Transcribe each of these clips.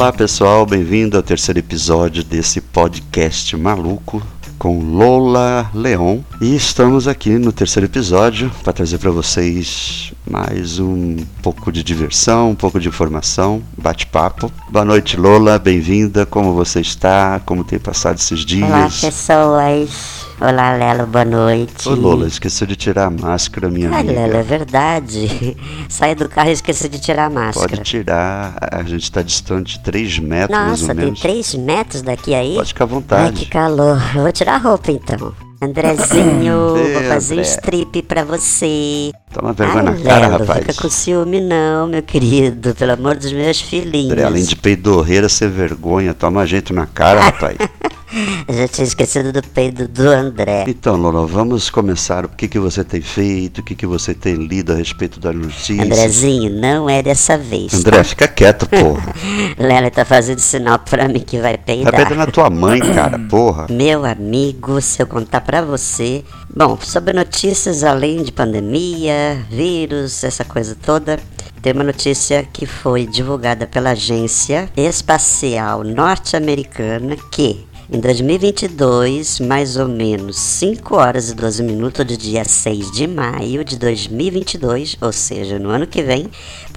Olá pessoal, bem-vindo ao terceiro episódio desse podcast maluco com Lola Leon. E estamos aqui no terceiro episódio para trazer para vocês mais um pouco de diversão, um pouco de informação, bate-papo. Boa noite Lola, bem-vinda, como você está, como tem passado esses dias? Olá pessoas, Olá, Lelo, boa noite. Ô, Lola, esqueci de tirar a máscara, minha ah, amiga. Lelo, é verdade. Saí do carro e esqueci de tirar a máscara. Pode tirar, a gente está distante de 3 metros, Nossa, mais ou tem menos. 3 metros daqui aí? Pode ficar à Ai, vontade. que calor. Eu vou tirar a roupa então. Andrezinho, vou fazer um André. strip pra você. Toma vergonha na cara, Lelo, rapaz. fica com ciúme não, meu querido. Pelo amor dos meus filhinhos. André, além de peidorreira ser vergonha, toma jeito na cara, rapaz. Eu já tinha esquecido do peido do André. Então, Lola, vamos começar. O que, que você tem feito? O que, que você tem lido a respeito das notícias? Andrezinho, não é dessa vez. André, fica quieto, porra. Lelo tá fazendo sinal pra mim que vai peidar. peidar na tua mãe, cara, porra. Meu amigo, se eu contar pra você. Bom, sobre notícias além de pandemia, vírus, essa coisa toda, tem uma notícia que foi divulgada pela Agência Espacial Norte-Americana que. Em 2022, mais ou menos 5 horas e 12 minutos do dia 6 de maio de 2022, ou seja, no ano que vem,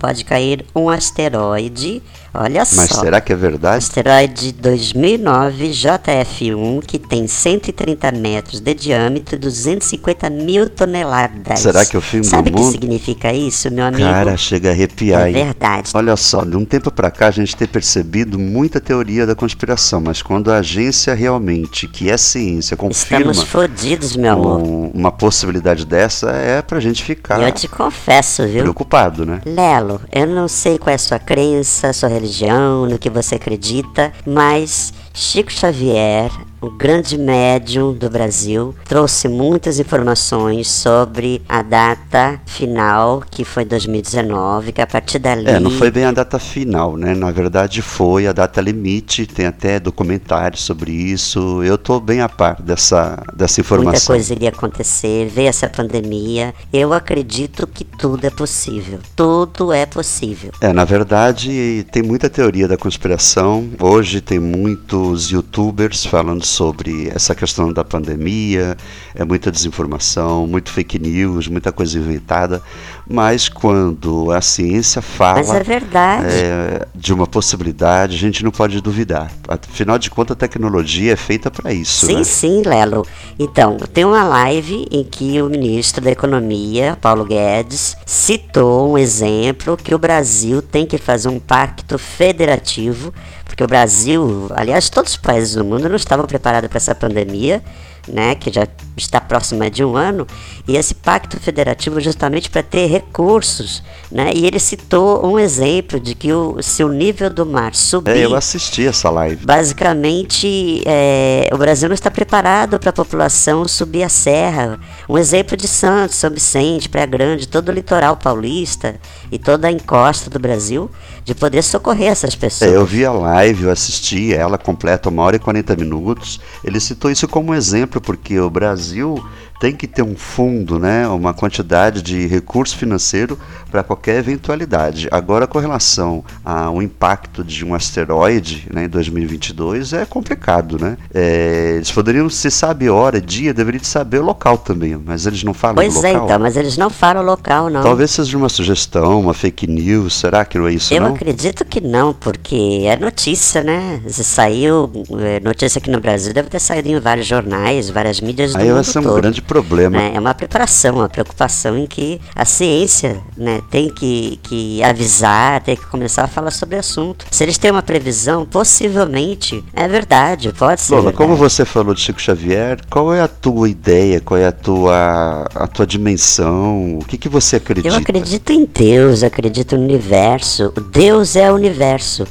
pode cair um asteroide. Olha Mas só. será que é verdade? Asteroide 2009 JF1 que tem 130 metros de diâmetro e 250 mil toneladas. Será que é o fim do Sabe o que mundo? significa isso, meu amigo? Cara, chega a arrepiar, é hein? verdade. Olha só, de um tempo pra cá a gente tem percebido muita teoria da conspiração, mas quando a agência realmente, que é ciência, confirma Estamos fodidos, meu amor. um- uma possibilidade dessa, é pra gente ficar eu te confesso, viu? preocupado, né? Lelo, eu não sei qual é a sua crença, sua religião, no que você acredita, mas Chico Xavier, o grande médium do Brasil, trouxe muitas informações sobre a data final, que foi 2019, que a partir dali... É, não foi bem a data final, né? Na verdade foi a data limite, tem até documentários sobre isso. Eu tô bem a par dessa, dessa Muita informação. coisa iria acontecer, veio essa pandemia. Eu acredito que tudo é possível. Tudo é possível. É, na verdade, tem muita teoria da conspiração. Hoje tem muitos youtubers falando sobre essa questão da pandemia, é muita desinformação, muito fake news, muita coisa inventada. Mas quando a ciência fala é verdade. é, de uma possibilidade, a gente não pode duvidar. Afinal de contas, a tecnologia é feita para isso. Sim, né? sim, Lelo. Então, tem uma live em que o ministro da Economia, Paulo Guedes, citou um exemplo que o Brasil tem que fazer um pacto federativo, porque o Brasil, aliás, todos os países do mundo não estavam preparados para essa pandemia, né, que já está próxima de um ano, e esse pacto federativo justamente para ter recursos, né? E ele citou um exemplo de que o, se o nível do mar subir, É, eu assisti essa live. Basicamente, é, o Brasil não está preparado para a população subir a serra. Um exemplo de Santos, São Vicente, Praia Grande, todo o litoral paulista e toda a encosta do Brasil, de poder socorrer essas pessoas. É, eu vi a live, eu assisti, ela completa uma hora e 40 minutos. Ele citou isso como exemplo, porque o Brasil Brasil tem que ter um fundo, né, uma quantidade de recurso financeiro para qualquer eventualidade. Agora, com relação ao impacto de um asteroide né, em 2022, é complicado, né? É, eles poderiam, se sabe hora, dia, deveriam saber o local também, mas eles não falam Pois do é, local. então, mas eles não falam o local, não. Talvez seja uma sugestão, uma fake news, será que não é isso Eu não? acredito que não, porque é notícia, né? Se saiu, é, notícia aqui no Brasil deve ter saído em vários jornais, várias mídias do Aí mundo vai ser um todo. grande problema. né? É uma preparação, uma preocupação em que a ciência né, tem que, que avisar, tem que começar a falar sobre o assunto. Se eles têm uma previsão, possivelmente é verdade, pode ser. Lola, verdade. como você falou de Chico Xavier, qual é a tua ideia, qual é a tua, a tua dimensão, o que, que você acredita? Eu acredito em Deus, acredito no universo. Deus é o universo.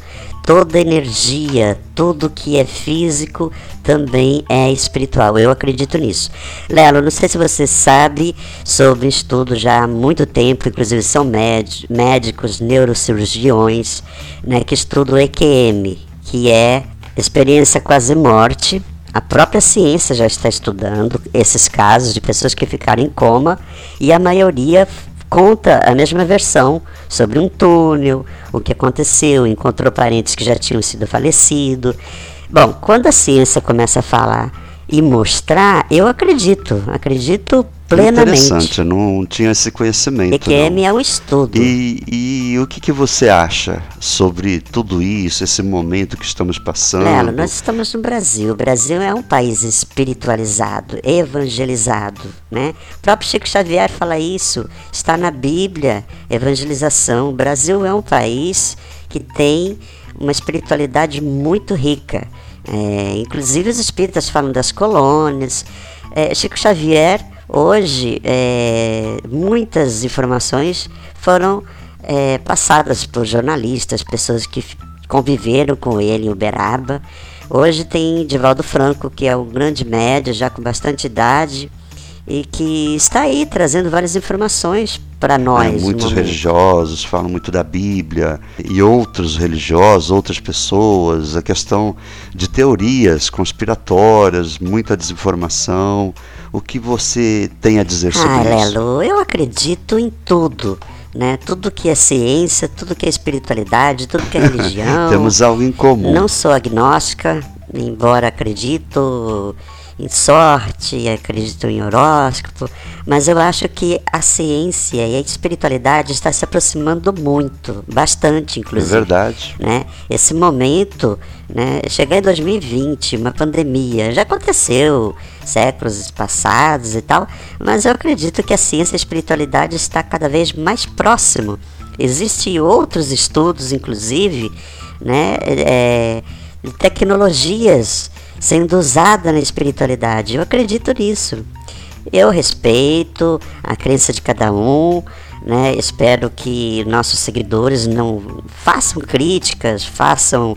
Toda energia, tudo que é físico também é espiritual. Eu acredito nisso. Lelo, não sei se você sabe sobre estudo já há muito tempo, inclusive são médi- médicos, neurocirurgiões, né, que estudam EQM, que é experiência quase morte. A própria ciência já está estudando esses casos de pessoas que ficaram em coma e a maioria conta a mesma versão sobre um túnel, o que aconteceu, encontrou parentes que já tinham sido falecidos. Bom, quando a ciência começa a falar e mostrar, eu acredito, acredito plenamente. Interessante, eu não tinha esse conhecimento. EQM é um estudo. E, e o que, que você acha sobre tudo isso, esse momento que estamos passando? Lelo, nós estamos no Brasil. O Brasil é um país espiritualizado, evangelizado. Né? O próprio Chico Xavier fala isso, está na Bíblia, evangelização. O Brasil é um país que tem uma espiritualidade muito rica. É, inclusive os espíritas falam das colônias. É, Chico Xavier Hoje, é, muitas informações foram é, passadas por jornalistas, pessoas que conviveram com ele em Uberaba. Hoje tem Divaldo Franco, que é um grande médio, já com bastante idade, e que está aí trazendo várias informações para nós. É, muitos religiosos falam muito da Bíblia e outros religiosos, outras pessoas, a questão de teorias conspiratórias, muita desinformação. O que você tem a dizer sobre ah, isso? Lelo, eu acredito em tudo. Né? Tudo que é ciência, tudo que é espiritualidade, tudo que é religião. Temos algo em comum. Não sou agnóstica, embora acredito em sorte, acredito em horóscopo, mas eu acho que a ciência e a espiritualidade está se aproximando muito, bastante inclusive. É verdade. Né? Esse momento, né, chegar em 2020, uma pandemia, já aconteceu séculos passados e tal, mas eu acredito que a ciência e a espiritualidade está cada vez mais próximo. Existem outros estudos, inclusive, né, é, de tecnologias sendo usada na espiritualidade. Eu acredito nisso. Eu respeito a crença de cada um, né? Espero que nossos seguidores não façam críticas, façam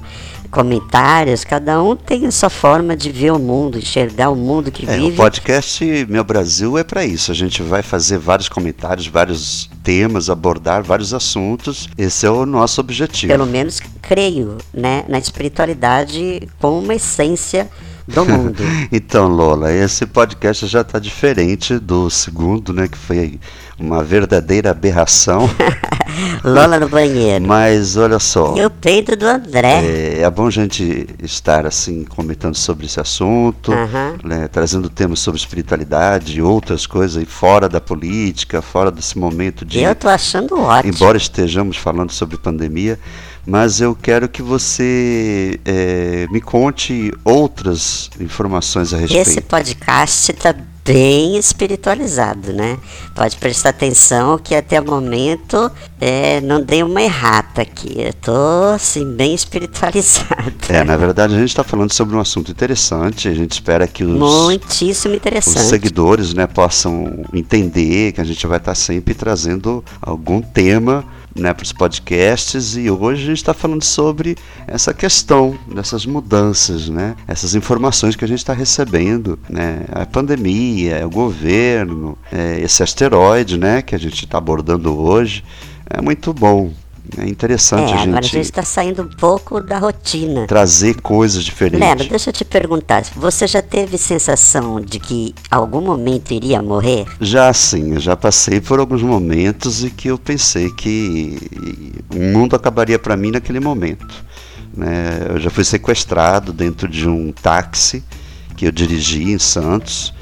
comentários, cada um tem a sua forma de ver o mundo, enxergar o mundo que é, vive. O podcast Meu Brasil é para isso. A gente vai fazer vários comentários, vários temas, abordar vários assuntos. Esse é o nosso objetivo. Pelo menos creio, né, na espiritualidade como uma essência do mundo. então, Lola, esse podcast já está diferente do segundo, né, que foi uma verdadeira aberração. Lola no banheiro. Mas olha só. E o peito do André. É, é bom a gente estar assim comentando sobre esse assunto, né, trazendo temas sobre espiritualidade e outras coisas aí fora da política, fora desse momento de. Eu tô achando ótimo. Embora estejamos falando sobre pandemia, mas eu quero que você é, me conte outras informações a respeito. Esse podcast está bem espiritualizado, né? Pode prestar atenção que até o momento é, não dei uma errata aqui. Eu tô assim, bem espiritualizado. É, na verdade a gente está falando sobre um assunto interessante. A gente espera que os, Muitíssimo interessante. os seguidores né, possam entender que a gente vai estar tá sempre trazendo algum tema né, para os podcasts e hoje a gente está falando sobre essa questão dessas mudanças, né, essas informações que a gente está recebendo, né, a pandemia, o governo, é, esse asteroide, né, que a gente está abordando hoje, é muito bom. É interessante é, a gente. Agora a gente está saindo um pouco da rotina. Trazer coisas diferentes. Leandro, deixa eu te perguntar. Você já teve sensação de que algum momento iria morrer? Já sim, eu já passei por alguns momentos e que eu pensei que o mundo acabaria para mim naquele momento. Né? Eu já fui sequestrado dentro de um táxi que eu dirigi em Santos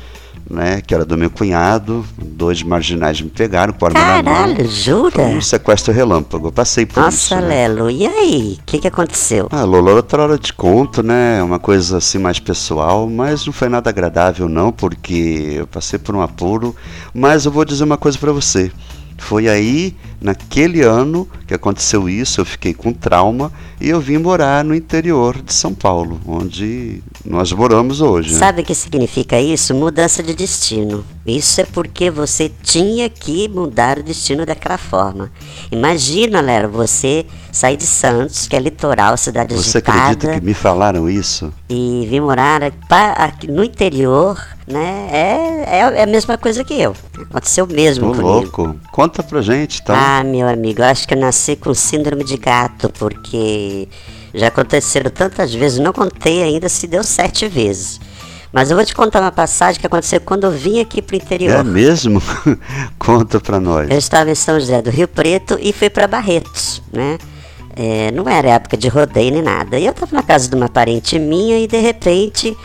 né, que era do meu cunhado, dois marginais me pegaram com arma Caralho, na mão. jura? Foi um sequestro relâmpago, eu passei por Nossa, isso. Nossa, né? Lelo, e aí? O que, que aconteceu? Ah, Lola, outra hora de conto, né, uma coisa assim mais pessoal, mas não foi nada agradável não, porque eu passei por um apuro, mas eu vou dizer uma coisa para você. Foi aí, naquele ano, que aconteceu isso, eu fiquei com trauma e eu vim morar no interior de São Paulo, onde nós moramos hoje. Né? Sabe o que significa isso? Mudança de destino. Isso é porque você tinha que mudar o destino daquela forma. Imagina, Lero, você sair de Santos, que é litoral, cidade você. Você acredita que me falaram isso? E vir morar aqui no interior, né? É, é, é, a mesma coisa que eu. Aconteceu mesmo Tô comigo. louco. Conta pra gente, tá? Ah, meu amigo, eu acho que eu nasci com síndrome de gato, porque já aconteceram tantas vezes, não contei ainda se deu sete vezes. Mas eu vou te contar uma passagem que aconteceu quando eu vim aqui pro interior. É mesmo? Conta pra nós. Eu estava em São José do Rio Preto e fui para Barretos, né? É, não era época de rodeio nem nada. E eu estava na casa de uma parente minha e de repente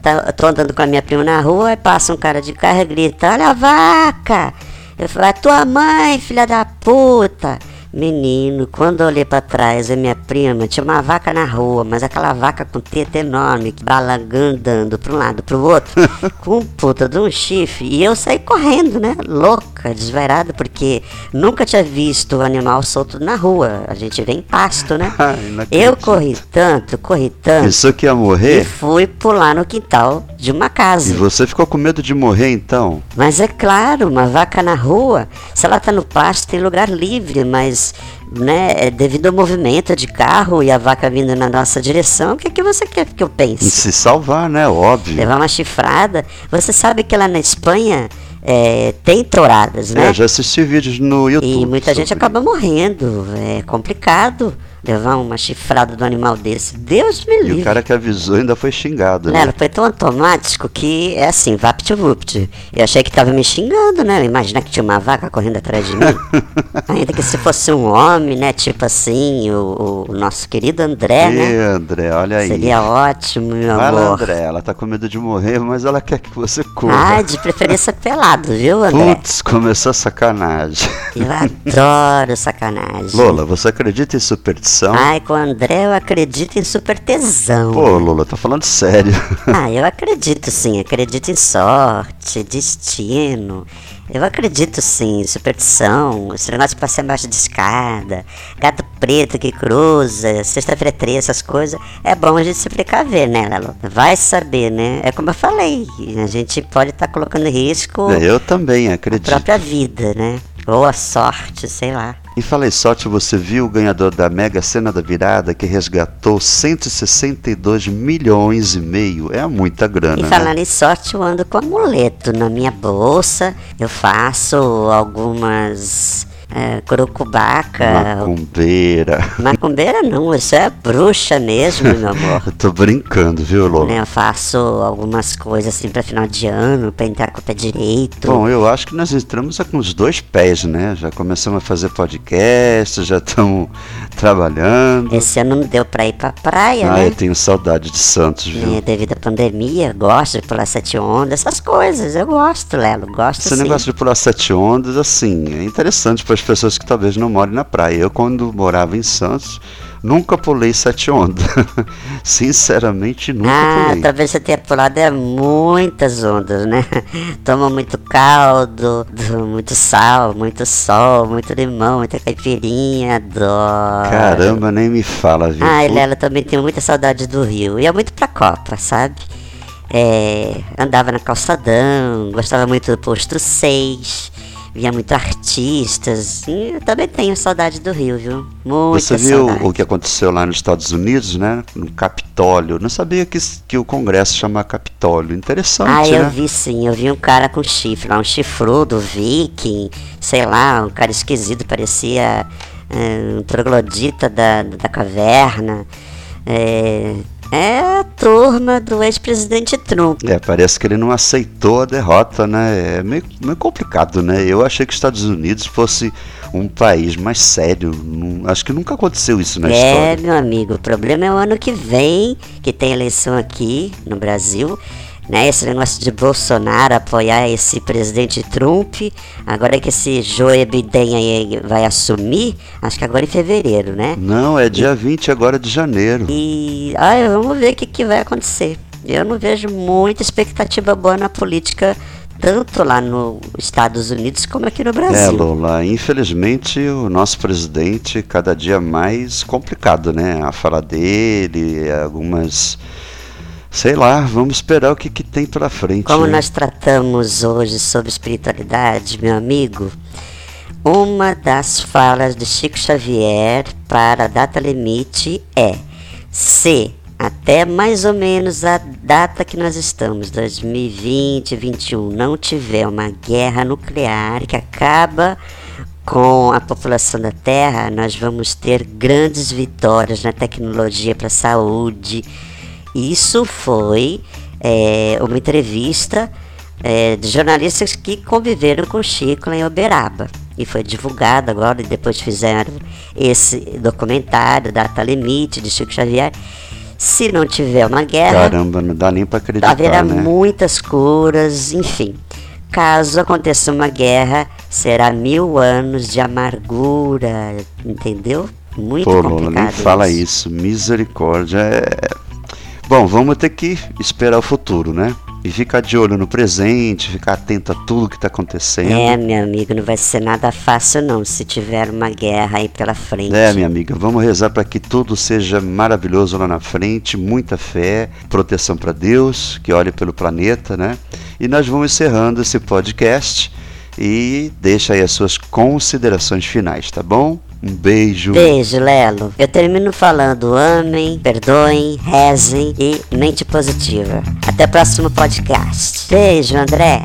tá, tô andando com a minha prima na rua e passa um cara de carro e grita: Olha a vaca! Eu falei: A tua mãe, filha da puta! Menino, quando eu olhei para trás, a minha prima tinha uma vaca na rua, mas aquela vaca com teta enorme, balangando, andando para um lado para o outro, com um puta de um chifre. E eu saí correndo, né? Louca, desvairada, porque nunca tinha visto o animal solto na rua. A gente vê em pasto, né? eu corri tanto, corri tanto. Pensou que ia morrer? E fui pular no quintal de uma casa. E você ficou com medo de morrer então? Mas é claro, uma vaca na rua, se ela tá no pasto, tem lugar livre, mas né, é devido ao movimento de carro e a vaca vindo na nossa direção, o que, é que você quer que eu pense? Se salvar, né? Óbvio. Levar uma chifrada. Você sabe que lá na Espanha é, tem touradas, né? É, já assisti vídeos no YouTube. E muita gente acaba morrendo. É complicado levar uma chifrada do animal desse. Deus me livre. E o cara que avisou ainda foi xingado, né? Foi tão automático que é assim, vapt-vupt. Eu achei que tava me xingando, né? Imagina que tinha uma vaca correndo atrás de mim. Ainda que se fosse um homem, né? Tipo assim, o, o nosso querido André, e né? André, olha aí. Seria ótimo, meu Vai amor. André, ela tá com medo de morrer, mas ela quer que você corra. Ah, de preferência pelado, viu, André? Putz, começou a sacanagem. Eu adoro sacanagem. Lola, você acredita em superstição? Ai, com o André eu acredito em super tesão. Pô, Lola, tô falando sério. Ah, eu acredito sim, acredito em sorte, destino. Eu acredito sim, superstição, esse negócio de passar embaixo de escada, gato preto que cruza, sexta-feira 13, essas coisas. É bom a gente se precaver, né, Lalo? Vai saber, né? É como eu falei, a gente pode estar colocando em risco Eu também a acredito. própria vida, né? Ou a sorte, sei lá. E falei sorte, você viu o ganhador da Mega Sena da Virada que resgatou 162 milhões e meio? É muita grana, E né? falando em sorte, eu ando com amuleto na minha bolsa. Eu faço algumas é, curucubaca. Macumbeira. Macumbeira não, isso é bruxa mesmo, meu amor. Eu tô brincando, viu, Lola? Né, eu faço algumas coisas assim pra final de ano, pra entrar com o pé direito. Bom, eu acho que nós entramos com os dois pés, né? Já começamos a fazer podcast, já estamos trabalhando. Esse ano não deu pra ir pra praia, Ah, né? eu tenho saudade de Santos, viu? né, Devido à pandemia, gosto de pular sete ondas, essas coisas. Eu gosto, Lelo, gosto Esse sim. negócio de pular sete ondas, assim, é interessante as pessoas que talvez não morem na praia. Eu, quando morava em Santos, nunca pulei sete ondas. Sinceramente, nunca Ah, pulei. talvez você tenha pulado é muitas ondas, né? Toma muito caldo, muito sal, muito sol, muito limão, muita caipirinha, adoro. Caramba, nem me fala, viu? Ah, Lela também tem muita saudade do Rio. Ia muito pra Copa, sabe? É, andava na calçadão, gostava muito do posto 6, via muito artistas. E eu também tenho saudade do Rio, viu? Muita Você viu saudade. o que aconteceu lá nos Estados Unidos, né? No Capitólio. Não sabia que, que o Congresso chama Capitólio. Interessante, Ah, eu né? vi sim, eu vi um cara com chifre lá, um chifrudo, viking, sei lá, um cara esquisito, parecia é, um troglodita da, da caverna. É, é a turma do ex-presidente Trump. É, parece que ele não aceitou a derrota, né? É meio, meio complicado, né? Eu achei que os Estados Unidos fosse um país mais sério. Não- acho que nunca aconteceu isso na É, história. meu amigo, o problema é o ano que vem, que tem eleição aqui no Brasil. Né, esse negócio de Bolsonaro apoiar esse presidente Trump, agora que esse Joe Biden aí vai assumir, acho que agora em fevereiro, né? Não, é dia 20 agora de janeiro. E ai, vamos ver o que, que vai acontecer. Eu não vejo muita expectativa boa na política, tanto lá nos Estados Unidos como aqui no É, Brasil. Lola, infelizmente o nosso presidente cada dia mais complicado, né? A fala dele, algumas. Sei lá, vamos esperar o que, que tem pela frente. Como né? nós tratamos hoje sobre espiritualidade, meu amigo, uma das falas de Chico Xavier para a data limite é: se até mais ou menos a data que nós estamos, 2020, 2021, não tiver uma guerra nuclear que acaba com a população da Terra, nós vamos ter grandes vitórias na tecnologia para a saúde. Isso foi é, uma entrevista é, de jornalistas que conviveram com Chico em Uberaba. E foi divulgado agora, e depois fizeram esse documentário, Data Limite, de Chico Xavier. Se não tiver uma guerra. Caramba, não dá nem para acreditar. Haverá né? muitas curas, enfim. Caso aconteça uma guerra, será mil anos de amargura, entendeu? Muito Pô, complicado. Nem fala isso. Misericórdia. É... Bom, vamos ter que esperar o futuro, né? E ficar de olho no presente, ficar atento a tudo que está acontecendo. É, meu amigo, não vai ser nada fácil não, se tiver uma guerra aí pela frente. É, minha amiga, vamos rezar para que tudo seja maravilhoso lá na frente, muita fé, proteção para Deus, que olhe pelo planeta, né? E nós vamos encerrando esse podcast e deixa aí as suas considerações finais, tá bom? Um beijo. Beijo, Lelo. Eu termino falando amem, perdoem, rezem e mente positiva. Até o próximo podcast. Beijo, André.